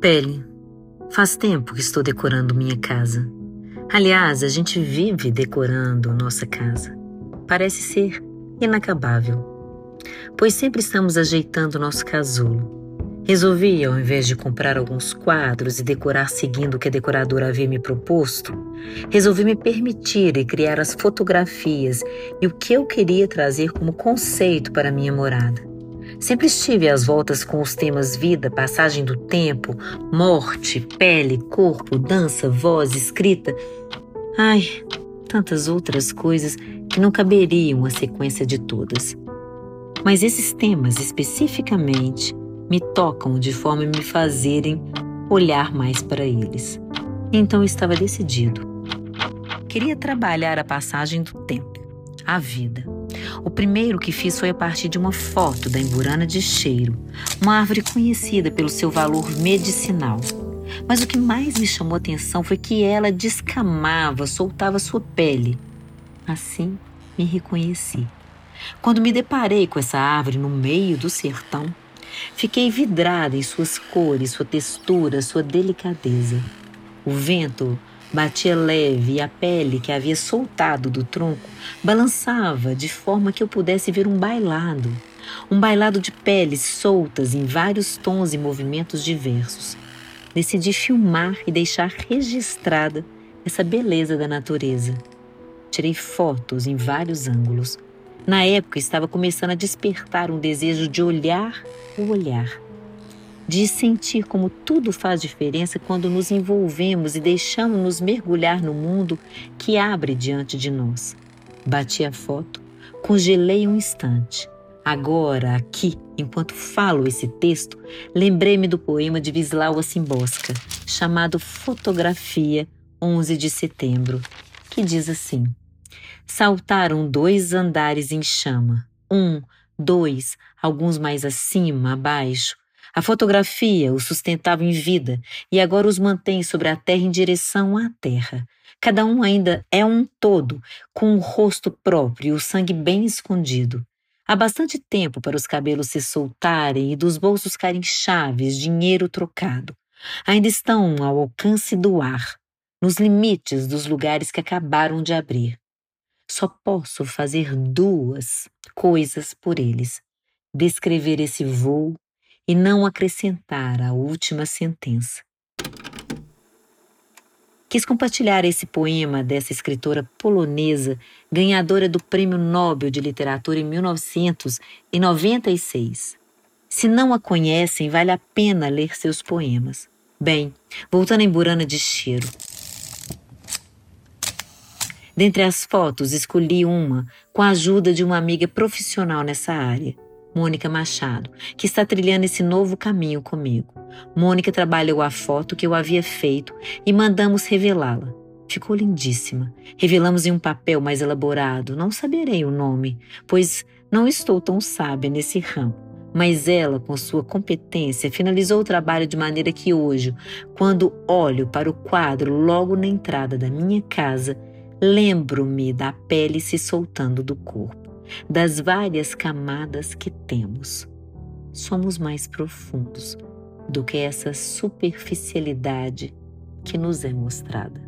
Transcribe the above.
Pele, faz tempo que estou decorando minha casa. Aliás, a gente vive decorando nossa casa. Parece ser inacabável, pois sempre estamos ajeitando nosso casulo. Resolvi, ao invés de comprar alguns quadros e decorar seguindo o que a decoradora havia me proposto, resolvi me permitir e criar as fotografias e o que eu queria trazer como conceito para minha morada. Sempre estive às voltas com os temas vida, passagem do tempo, morte, pele, corpo, dança, voz, escrita. Ai, tantas outras coisas que não caberiam a sequência de todas. Mas esses temas especificamente me tocam de forma a me fazerem olhar mais para eles. Então estava decidido. Queria trabalhar a passagem do tempo, a vida o primeiro que fiz foi a partir de uma foto da emburana de cheiro, uma árvore conhecida pelo seu valor medicinal. Mas o que mais me chamou a atenção foi que ela descamava, soltava sua pele. Assim me reconheci. Quando me deparei com essa árvore no meio do sertão, fiquei vidrada em suas cores, sua textura, sua delicadeza. O vento Batia leve e a pele que havia soltado do tronco balançava de forma que eu pudesse ver um bailado. Um bailado de peles soltas em vários tons e movimentos diversos. Decidi filmar e deixar registrada essa beleza da natureza. Tirei fotos em vários ângulos. Na época estava começando a despertar um desejo de olhar o olhar de sentir como tudo faz diferença quando nos envolvemos e deixamos-nos mergulhar no mundo que abre diante de nós. Bati a foto, congelei um instante. Agora, aqui, enquanto falo esse texto, lembrei-me do poema de Wisława Szymborska, chamado Fotografia 11 de Setembro, que diz assim: Saltaram dois andares em chama, um, dois, alguns mais acima, abaixo, a fotografia os sustentava em vida e agora os mantém sobre a terra em direção à terra. Cada um ainda é um todo, com o rosto próprio e o sangue bem escondido. Há bastante tempo para os cabelos se soltarem e dos bolsos caírem chaves, dinheiro trocado. Ainda estão ao alcance do ar, nos limites dos lugares que acabaram de abrir. Só posso fazer duas coisas por eles: descrever esse voo e não acrescentar a última sentença. Quis compartilhar esse poema dessa escritora polonesa, ganhadora do Prêmio Nobel de Literatura em 1996. Se não a conhecem, vale a pena ler seus poemas. Bem, voltando em Burana de Cheiro. Dentre as fotos, escolhi uma com a ajuda de uma amiga profissional nessa área. Mônica Machado, que está trilhando esse novo caminho comigo. Mônica trabalhou a foto que eu havia feito e mandamos revelá-la. Ficou lindíssima. Revelamos em um papel mais elaborado. Não saberei o nome, pois não estou tão sábia nesse ramo. Mas ela, com sua competência, finalizou o trabalho de maneira que hoje, quando olho para o quadro logo na entrada da minha casa, lembro-me da pele se soltando do corpo das várias camadas que temos. Somos mais profundos do que essa superficialidade que nos é mostrada.